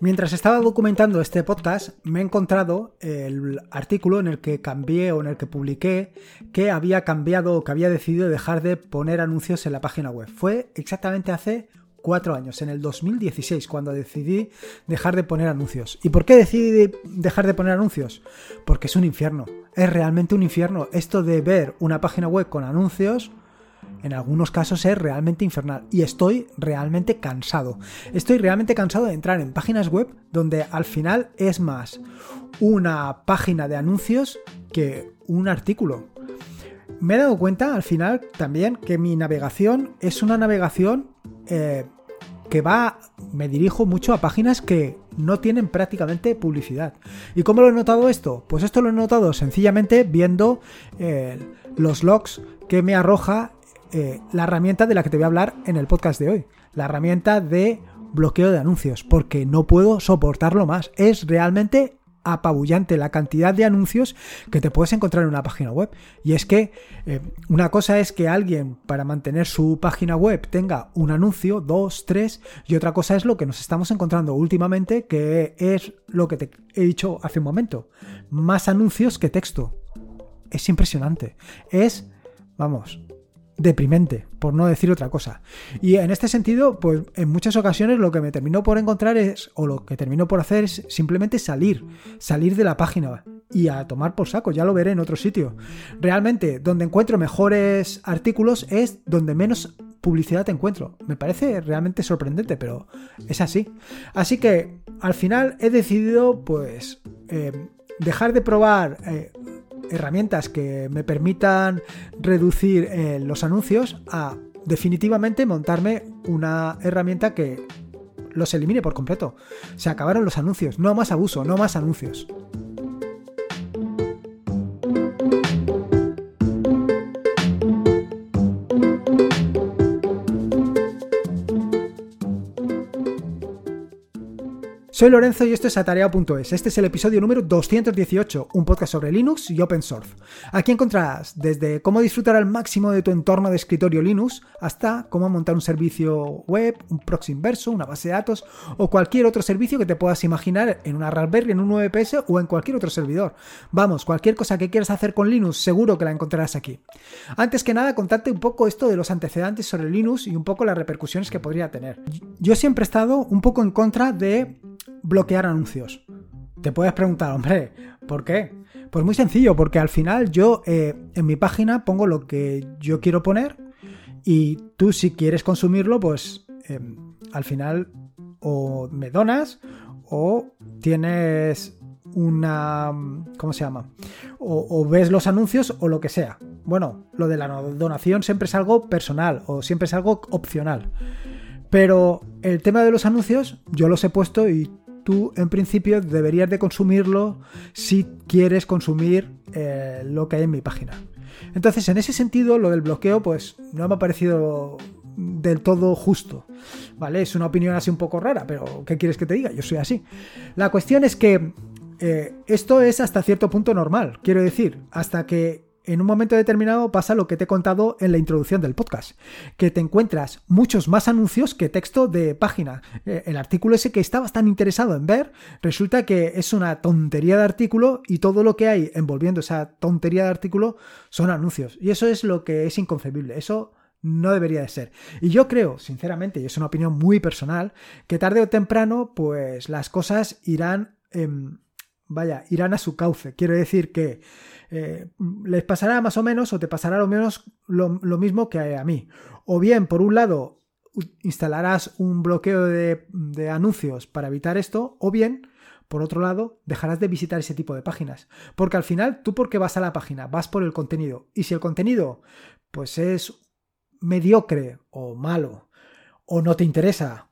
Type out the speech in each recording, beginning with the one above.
Mientras estaba documentando este podcast, me he encontrado el artículo en el que cambié o en el que publiqué que había cambiado o que había decidido dejar de poner anuncios en la página web. Fue exactamente hace cuatro años, en el 2016, cuando decidí dejar de poner anuncios. ¿Y por qué decidí dejar de poner anuncios? Porque es un infierno. Es realmente un infierno. Esto de ver una página web con anuncios en algunos casos es realmente infernal y estoy realmente cansado. Estoy realmente cansado de entrar en páginas web donde al final es más una página de anuncios que un artículo. Me he dado cuenta al final también que mi navegación es una navegación eh, que va, me dirijo mucho a páginas que no tienen prácticamente publicidad. ¿Y cómo lo he notado esto? Pues esto lo he notado sencillamente viendo eh, los logs que me arroja eh, la herramienta de la que te voy a hablar en el podcast de hoy. La herramienta de bloqueo de anuncios, porque no puedo soportarlo más. Es realmente apabullante la cantidad de anuncios que te puedes encontrar en una página web. Y es que eh, una cosa es que alguien para mantener su página web tenga un anuncio, dos, tres, y otra cosa es lo que nos estamos encontrando últimamente, que es lo que te he dicho hace un momento. Más anuncios que texto. Es impresionante. Es, vamos, deprimente, por no decir otra cosa. Y en este sentido, pues en muchas ocasiones lo que me terminó por encontrar es, o lo que terminó por hacer es simplemente salir, salir de la página y a tomar por saco, ya lo veré en otro sitio. Realmente, donde encuentro mejores artículos es donde menos publicidad encuentro. Me parece realmente sorprendente, pero es así. Así que al final he decidido, pues, eh, dejar de probar eh, herramientas que me permitan reducir eh, los anuncios a definitivamente montarme una herramienta que los elimine por completo. Se acabaron los anuncios, no más abuso, no más anuncios. Soy Lorenzo y esto es Atarea.es. Este es el episodio número 218, un podcast sobre Linux y Open Source. Aquí encontrarás desde cómo disfrutar al máximo de tu entorno de escritorio Linux hasta cómo montar un servicio web, un proxy inverso, una base de datos o cualquier otro servicio que te puedas imaginar en una Raspberry, en un VPS o en cualquier otro servidor. Vamos, cualquier cosa que quieras hacer con Linux seguro que la encontrarás aquí. Antes que nada, contarte un poco esto de los antecedentes sobre Linux y un poco las repercusiones que podría tener. Yo siempre he estado un poco en contra de bloquear anuncios. Te puedes preguntar, hombre, ¿por qué? Pues muy sencillo, porque al final yo eh, en mi página pongo lo que yo quiero poner y tú si quieres consumirlo, pues em, al final o me donas o tienes una... ¿Cómo se llama? O, o, ves los anuncios o lo que sea. Bueno, lo de la donación siempre es algo personal o siempre es algo opcional. Pero el tema de los anuncios yo los he puesto y tú en principio deberías de consumirlo si quieres consumir eh, lo que hay en mi página. Entonces, en ese sentido, lo del bloqueo, pues no me ha parecido del todo justo. ¿Vale? Es una opinión así un poco rara, pero ¿qué quieres que te diga? Yo soy así. La cuestión es que eh, esto es hasta cierto punto normal. Quiero decir, hasta que en un momento determinado pasa lo que te he contado en la introducción del podcast, que te encuentras muchos más anuncios que texto de página. Eh, el artículo ese que estabas tan interesado en ver, resulta que es una tontería de artículo y todo lo que hay envolviendo esa tontería de artículo son anuncios. Y eso es lo que es inconcebible. Eso no debería de ser. Y yo creo, sinceramente, y es una opinión muy personal, que tarde o temprano, pues las cosas irán, vaya, irán a su cauce. Quiero decir que eh, les pasará más o menos o te pasará lo, menos, lo, mismo que a mí. O bien, por un lado, instalarás un bloqueo de, de anuncios para evitar esto, o bien, por otro lado, dejarás de visitar ese tipo de páginas. Porque al final, tú por qué vas a la página, vas por el contenido. Y si el contenido, pues es mediocre o malo, o no te interesa,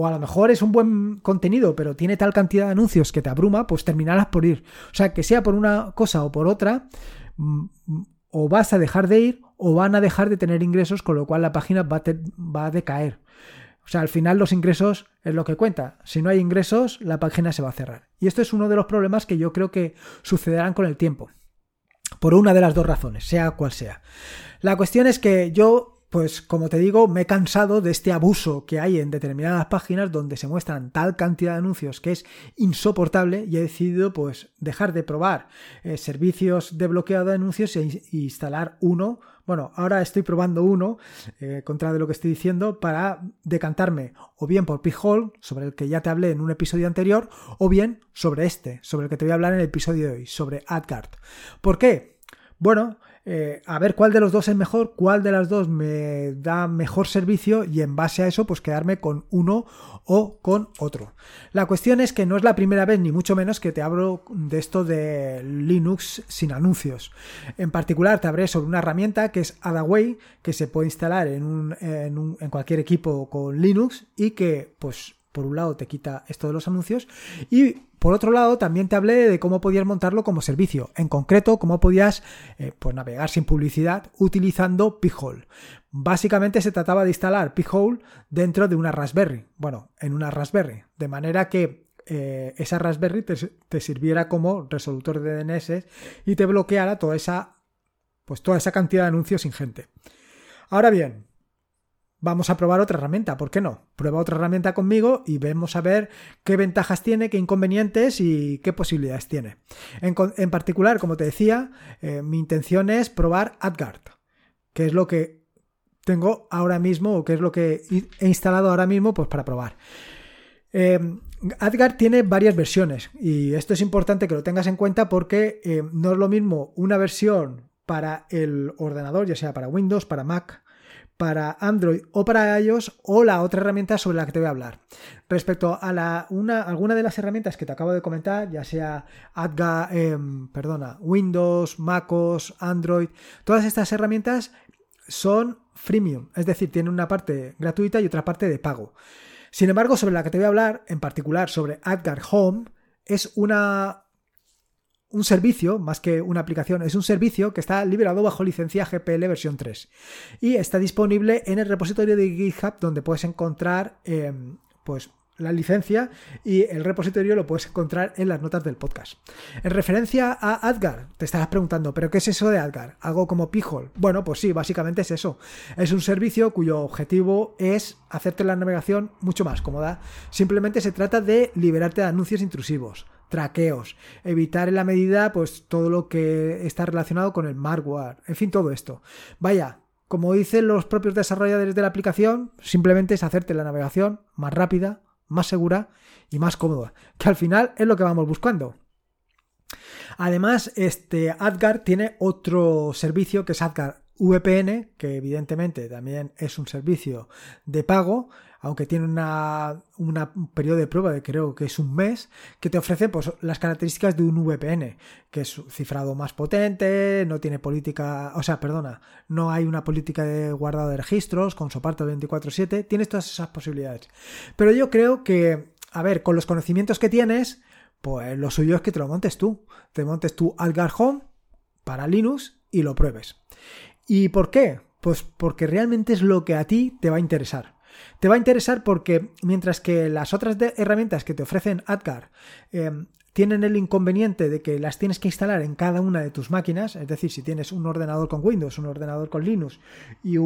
o a lo mejor es un buen contenido, pero tiene tal cantidad de anuncios que te abruma, pues terminarás por ir. O sea, que sea por una cosa o por otra, mm, o vas a dejar de ir o van a dejar de tener ingresos, con lo cual la página va a, va a decaer. O sea, al final los ingresos es lo que cuenta. Si no hay ingresos, la página se va a cerrar. Y esto es uno de los problemas que yo creo que sucederán con el tiempo. Por una de las dos razones, sea cual sea. La cuestión es que yo pues como te digo, me he cansado de este abuso que hay en determinadas páginas donde se muestran tal cantidad de anuncios que es insoportable y he decidido pues dejar de probar eh, servicios de bloqueado de anuncios e instalar uno. Bueno, ahora estoy probando uno, eh, contra de lo que estoy diciendo, para decantarme o bien por Pijol, sobre el que ya te hablé en un episodio anterior, o bien sobre este, sobre el que te voy a hablar en el episodio de hoy, sobre AdGuard. ¿Por qué? Bueno, eh, a ver cuál de los dos es mejor, cuál de las dos me da mejor servicio y en base a eso pues quedarme con uno o con otro. La cuestión es que no es la primera vez ni mucho menos que te hablo de esto de Linux sin anuncios. En particular te hablé sobre una herramienta que es Adaway que se puede instalar en, un, en, en cualquier equipo con Linux y que pues por un lado te quita esto de los anuncios y por otro lado, también te hablé de cómo podías montarlo como servicio, en concreto, cómo podías eh, pues navegar sin publicidad utilizando P-Hole. Básicamente se trataba de instalar P-Hole dentro de una Raspberry, bueno, en una Raspberry, de manera que eh, esa Raspberry te, sirviera como resolutor de DNS y te bloqueara toda esa, pues toda esa cantidad de anuncios ingente. Ahora bien, Vamos a probar otra herramienta, ¿por qué no? Prueba otra herramienta conmigo y vemos a ver qué ventajas tiene, qué inconvenientes y qué posibilidades tiene. En, particular, como te decía, eh, mi intención es probar AdGuard, que es lo que tengo ahora mismo o que es lo que he instalado ahora mismo pues, para probar. Eh, AdGuard tiene varias versiones y esto es importante que lo tengas en cuenta porque eh, no es lo mismo una versión para el ordenador, ya sea para Windows, para Mac, para Android o para iOS o la otra herramienta sobre la que te voy a hablar. Respecto a la, una, alguna de las herramientas que te acabo de comentar, ya sea AdGa, em, perdona, Windows, MacOS, Android, todas estas herramientas son freemium, es decir, tienen una parte gratuita y otra parte de pago. Sin embargo, sobre la que te voy a hablar, en particular sobre AdGuard Home, es una un servicio, más que una aplicación, es un servicio que está liberado bajo licencia GPL versión 3 y está disponible en el repositorio de GitHub donde puedes encontrar em, pues la licencia y el repositorio lo puedes encontrar en las notas del podcast. En referencia a Adgar, te estarás preguntando, ¿pero qué es eso de Adgar? ¿Algo como Pijol? Bueno, pues sí, básicamente es eso. Es un servicio cuyo objetivo es hacerte la navegación mucho más cómoda. Simplemente se trata de liberarte de anuncios intrusivos traqueos, evitar en la medida pues todo lo que está relacionado con el malware, en fin, todo esto. Vaya, como dicen los propios desarrolladores de la aplicación, simplemente es hacerte la navegación más rápida, más segura y más cómoda, que al final es lo que vamos buscando. Además, este AdGuard tiene otro servicio que es AdGuard VPN, que evidentemente también es un servicio de pago, aunque tiene una, un periodo de prueba de creo que es un mes, que te ofrece pues, las características de un VPN, que es cifrado más potente, no tiene política, o sea, perdona, no hay una política de guardado de registros con soporte 24/7, tienes todas esas posibilidades. Pero yo creo que, a ver, con los conocimientos que tienes, pues lo suyo es que te lo montes tú, te montes tú Algar Home para Linux y lo pruebes. ¿Y por qué? Pues porque realmente es lo que a ti te va a interesar. Te va a interesar porque mientras que las otras herramientas que te ofrecen AdGuard em, tienen el inconveniente de que las tienes que instalar en cada una de tus máquinas, es decir, si tienes un ordenador con Windows, un ordenador con Linux y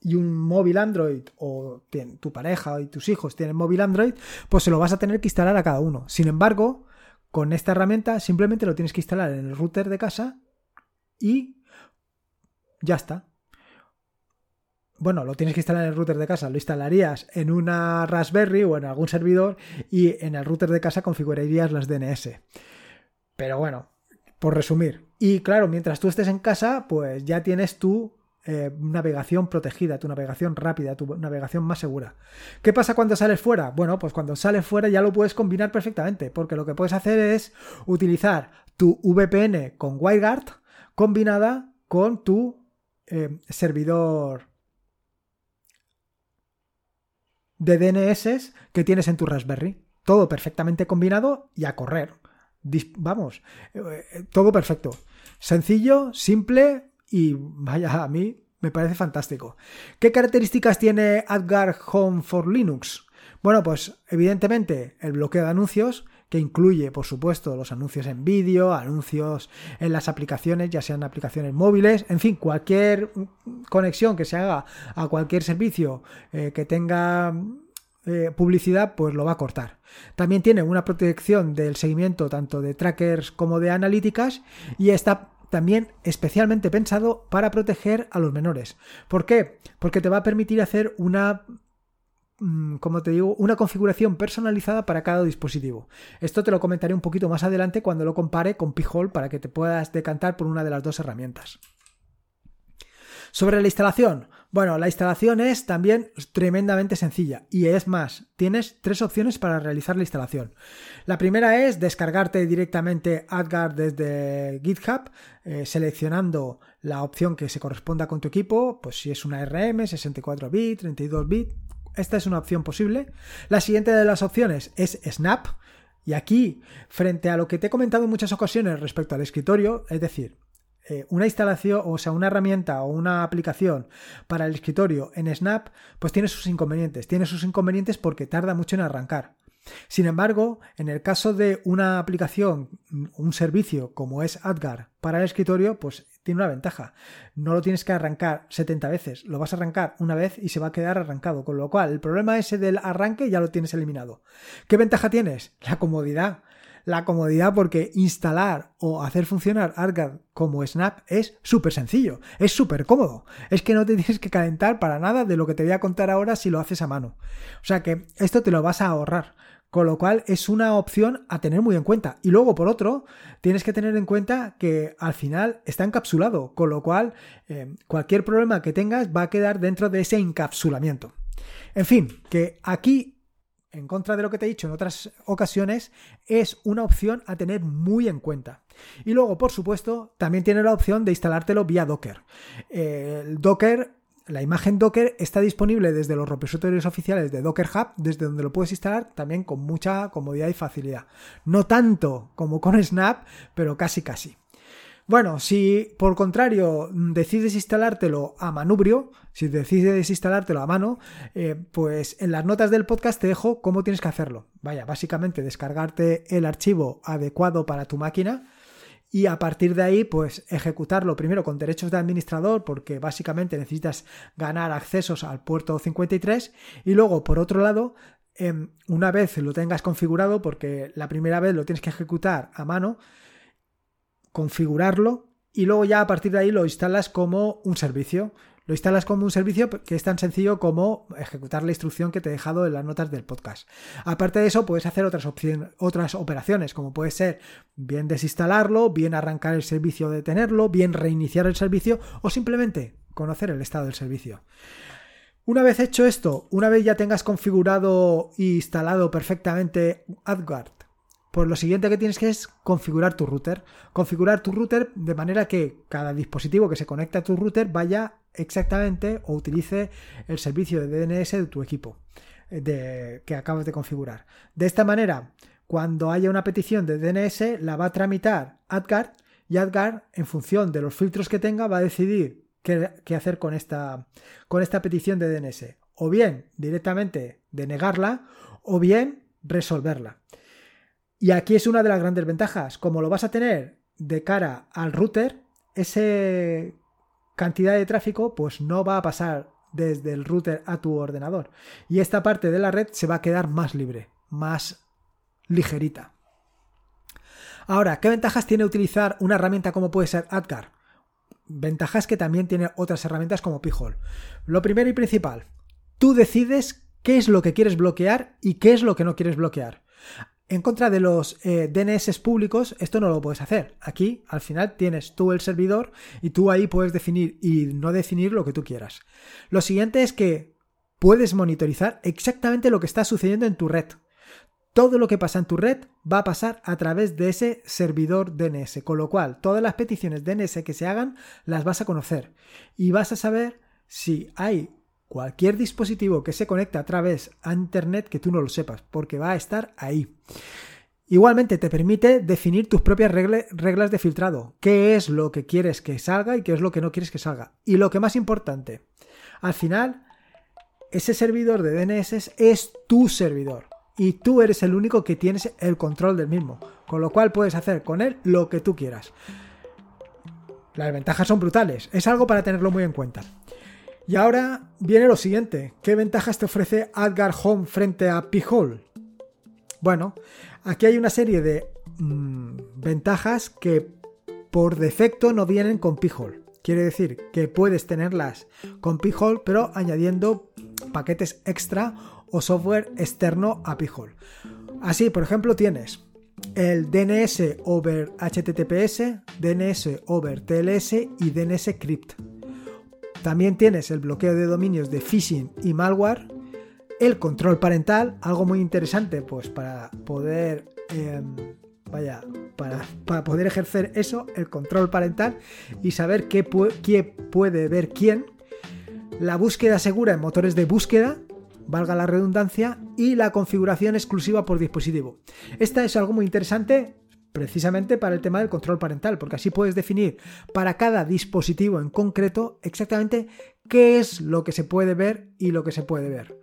y un móvil Android o tu pareja y tus hijos tienen móvil Android, pues se lo vas a tener que instalar a cada uno. Sin embargo, con esta herramienta simplemente lo tienes que instalar en el router de casa y ya está bueno, lo tienes que instalar en el router de casa, lo instalarías en una Raspberry o en algún servidor y en el router de casa configurarías las DNS. Pero bueno, por resumir. Y claro, mientras tú estés en casa, pues ya tienes tu eh, navegación protegida, tu navegación rápida, tu navegación más segura. ¿Qué pasa cuando sales fuera? Bueno, pues cuando sales fuera ya lo puedes combinar perfectamente, porque lo que puedes hacer es utilizar tu VPN con WireGuard combinada con tu eh, servidor de DNS que tienes en tu Raspberry. Todo perfectamente combinado y a correr. vamos, eh, todo perfecto. Sencillo, simple y vaya, a mí me parece fantástico. ¿Qué características tiene AdGuard Home for Linux? Bueno, pues evidentemente el bloqueo de anuncios, que incluye, por supuesto, los anuncios en vídeo, anuncios en las aplicaciones, ya sean aplicaciones móviles, en fin, cualquier conexión que se haga a cualquier servicio eh, que tenga eh, publicidad, pues lo va a cortar. También tiene una protección del seguimiento tanto de trackers como de analíticas y está también especialmente pensado para proteger a los menores. ¿Por qué? Porque te va a permitir hacer una como te digo, una configuración personalizada para cada dispositivo. Esto te lo comentaré un poquito más adelante cuando lo compare con P-Hole para que te puedas decantar por una de las dos herramientas. Sobre la instalación, bueno, la instalación es también tremendamente sencilla y es más, tienes tres opciones para realizar la instalación. La primera es descargarte directamente AdGuard desde GitHub, eh, seleccionando la opción que se corresponda con tu equipo, pues si es una RM, 64 bit, 32 bit, esta es una opción posible. La siguiente de las opciones es Snap. Y aquí, frente a lo que te he comentado en muchas ocasiones respecto al escritorio, es decir, eh, una instalación, o sea, una herramienta o una aplicación para el escritorio en Snap, pues tiene sus inconvenientes. Tiene sus inconvenientes porque tarda mucho en arrancar. Sin embargo, en el caso de una aplicación, un servicio como es AdGuard para el escritorio, pues tiene una ventaja. No lo tienes que arrancar 70 veces, lo vas a arrancar una vez y se va a quedar arrancado, con lo cual el problema ese del arranque ya lo tienes eliminado. ¿Qué ventaja tienes? La comodidad. La comodidad porque instalar o hacer funcionar AdGuard como Snap es súper sencillo, es súper cómodo. Es que no te tienes que calentar para nada de lo que te voy a contar ahora si lo haces a mano. O sea que esto te lo vas a ahorrar. Con lo cual es una opción a tener muy en cuenta. Y luego, por otro, tienes que tener en cuenta que al final está encapsulado, con lo cual eh, cualquier problema que tengas va a quedar dentro de ese encapsulamiento. En fin, que aquí, en contra de lo que te he dicho en otras ocasiones, es una opción a tener muy en cuenta. Y luego, por supuesto, también tiene la opción de instalártelo vía Docker. el Docker la imagen Docker está disponible desde los repositorios oficiales de Docker Hub, desde donde lo puedes instalar también con mucha comodidad y facilidad. No tanto como con Snap, pero casi casi. Bueno, si por contrario decides instalártelo a manubrio, si decides instalártelo a mano, eh, pues en las notas del podcast te dejo cómo tienes que hacerlo. Vaya, básicamente descargarte el archivo adecuado para tu máquina, y a partir de ahí pues ejecutarlo primero con derechos de administrador porque básicamente necesitas ganar accesos al puerto 53 y luego por otro lado em, una vez lo tengas configurado porque la primera vez lo tienes que ejecutar a mano configurarlo y luego ya a partir de ahí lo instalas como un servicio lo instalas como un servicio que es tan sencillo como ejecutar la instrucción que te he dejado en las notas del podcast. Aparte de eso, puedes hacer otras, otras operaciones, como puede ser bien desinstalarlo, bien arrancar el servicio, detenerlo, bien reiniciar el servicio o simplemente conocer el estado del servicio. Una vez hecho esto, una vez ya tengas configurado e instalado perfectamente AdGuard pues lo siguiente que tienes que es configurar tu router. Configurar tu router de manera que cada dispositivo que se conecte a tu router vaya exactamente o utilice el servicio de DNS de tu equipo eh, que acabas de configurar. De esta manera, cuando haya una petición de DNS, la va a tramitar AdGuard y AdGuard, en función de los filtros que tenga, va a decidir qué, qué hacer con esta, con esta petición de DNS. O bien directamente denegarla o bien resolverla. Y aquí es una de las grandes ventajas. Como lo vas a tener de cara al router, esa cantidad de tráfico pues no va a pasar desde el router a tu ordenador. Y esta parte de la red se va a quedar más libre, más ligerita. Ahora, ¿qué ventajas tiene utilizar una herramienta como puede ser AdGuard? Ventajas que también tiene otras herramientas como Pijol. Lo primero y principal, tú decides qué es lo que quieres bloquear y qué es lo que no quieres bloquear. En contra de los eh, DNS públicos, esto no lo puedes hacer. Aquí, al final, tienes tú el servidor y tú ahí puedes definir y no definir lo que tú quieras. Lo siguiente es que puedes monitorizar exactamente lo que está sucediendo en tu red. Todo lo que pasa en tu red va a pasar a través de ese servidor DNS, con lo cual todas las peticiones DNS que se hagan las vas a conocer y vas a saber si hay cualquier dispositivo que se conecte a través a Internet que tú no lo sepas, porque va a estar ahí. Igualmente te permite definir tus propias reglas de filtrado, qué es lo que quieres que salga y qué es lo que no quieres que salga. Y lo que más importante, al final, ese servidor de DNS es tu servidor. y tú eres el único que tienes el control del mismo, con lo cual puedes hacer con él lo que tú quieras. Las ventajas son brutales, es algo para tenerlo muy en cuenta. Y ahora viene lo siguiente, ¿qué ventajas te ofrece Adgar Home frente a P-Hole? Bueno, aquí hay una serie de mm, ventajas que por defecto no vienen con P-Hole. Quiere decir que puedes tenerlas con P-Hole, pero añadiendo paquetes extra o software externo a P-Hole. Así, por ejemplo, tienes el DNS over HTTPS, DNS over TLS y DNS Crypt. También tienes el bloqueo de dominios de phishing y malware, el control parental, algo muy interesante, pues para poder, em, vaya, para, para, poder ejercer eso, el control parental y saber qué, qué puede ver quién. La búsqueda segura en motores de búsqueda, valga la redundancia, y la configuración exclusiva por dispositivo. Esta es algo muy interesante precisamente para el tema del control parental, porque así puedes definir para cada dispositivo en concreto exactamente qué es lo que se puede ver y lo que se puede ver.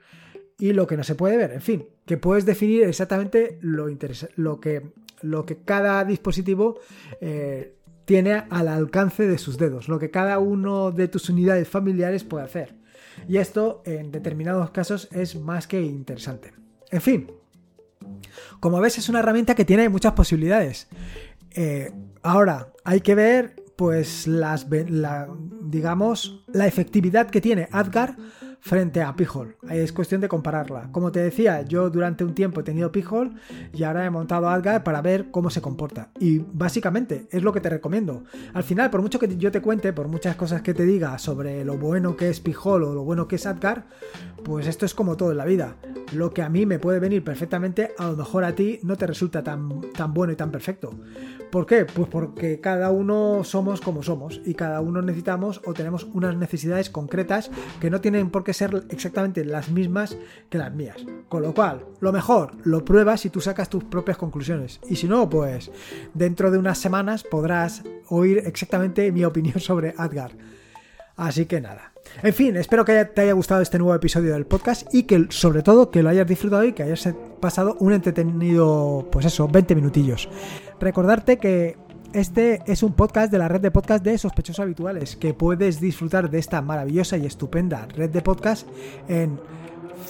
Y lo que no se puede ver, en fin, que puedes definir exactamente lo, lo, que, lo que cada dispositivo eh, tiene al alcance de sus dedos, lo que cada uno de tus unidades familiares puede hacer. Y esto en determinados casos es más que interesante. En fin, como ves es una herramienta que tiene muchas posibilidades. Eh, ahora, hay que ver pues las, digamos, la efectividad que tiene Adgar frente a Pijol. Es cuestión de compararla. Como te decía, yo durante un tiempo he tenido Pijol y ahora he montado Adgar para ver cómo se comporta. Y básicamente es lo que te recomiendo. Al final, por mucho que yo te cuente, por muchas cosas que te diga sobre lo bueno que es Pijol o lo bueno que es Adgar, pues esto es como todo en la vida. Lo que a mí me puede venir perfectamente, a lo mejor a ti no te resulta tan, tan bueno y tan perfecto. ¿Por qué? Pues porque cada uno somos como somos y cada uno necesitamos o tenemos unas necesidades concretas que no tienen por qué ser exactamente las mismas que las mías. Con lo cual, lo mejor, lo pruebas y tú sacas tus propias conclusiones. Y si no, pues dentro de unas semanas podrás oír exactamente mi opinión sobre Adgar. Así que nada. En fin, espero que te haya gustado este nuevo episodio del podcast y que sobre todo que lo hayas disfrutado y que hayas pasado un entretenido, pues eso, 20 minutillos. Recordarte que este es un podcast de la red de podcast de sospechosos habituales, que puedes disfrutar de esta maravillosa y estupenda red de podcast en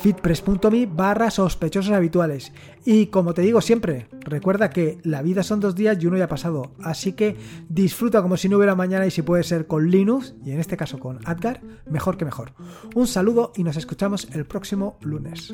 fitpress.me barra sospechosos habituales. Y como te digo siempre, recuerda que la vida son dos días y uno ya pasado. Así que disfruta como si no hubiera mañana y si puede ser con Linux, y en este caso con Adgar, mejor que mejor. Un saludo y nos escuchamos el próximo lunes.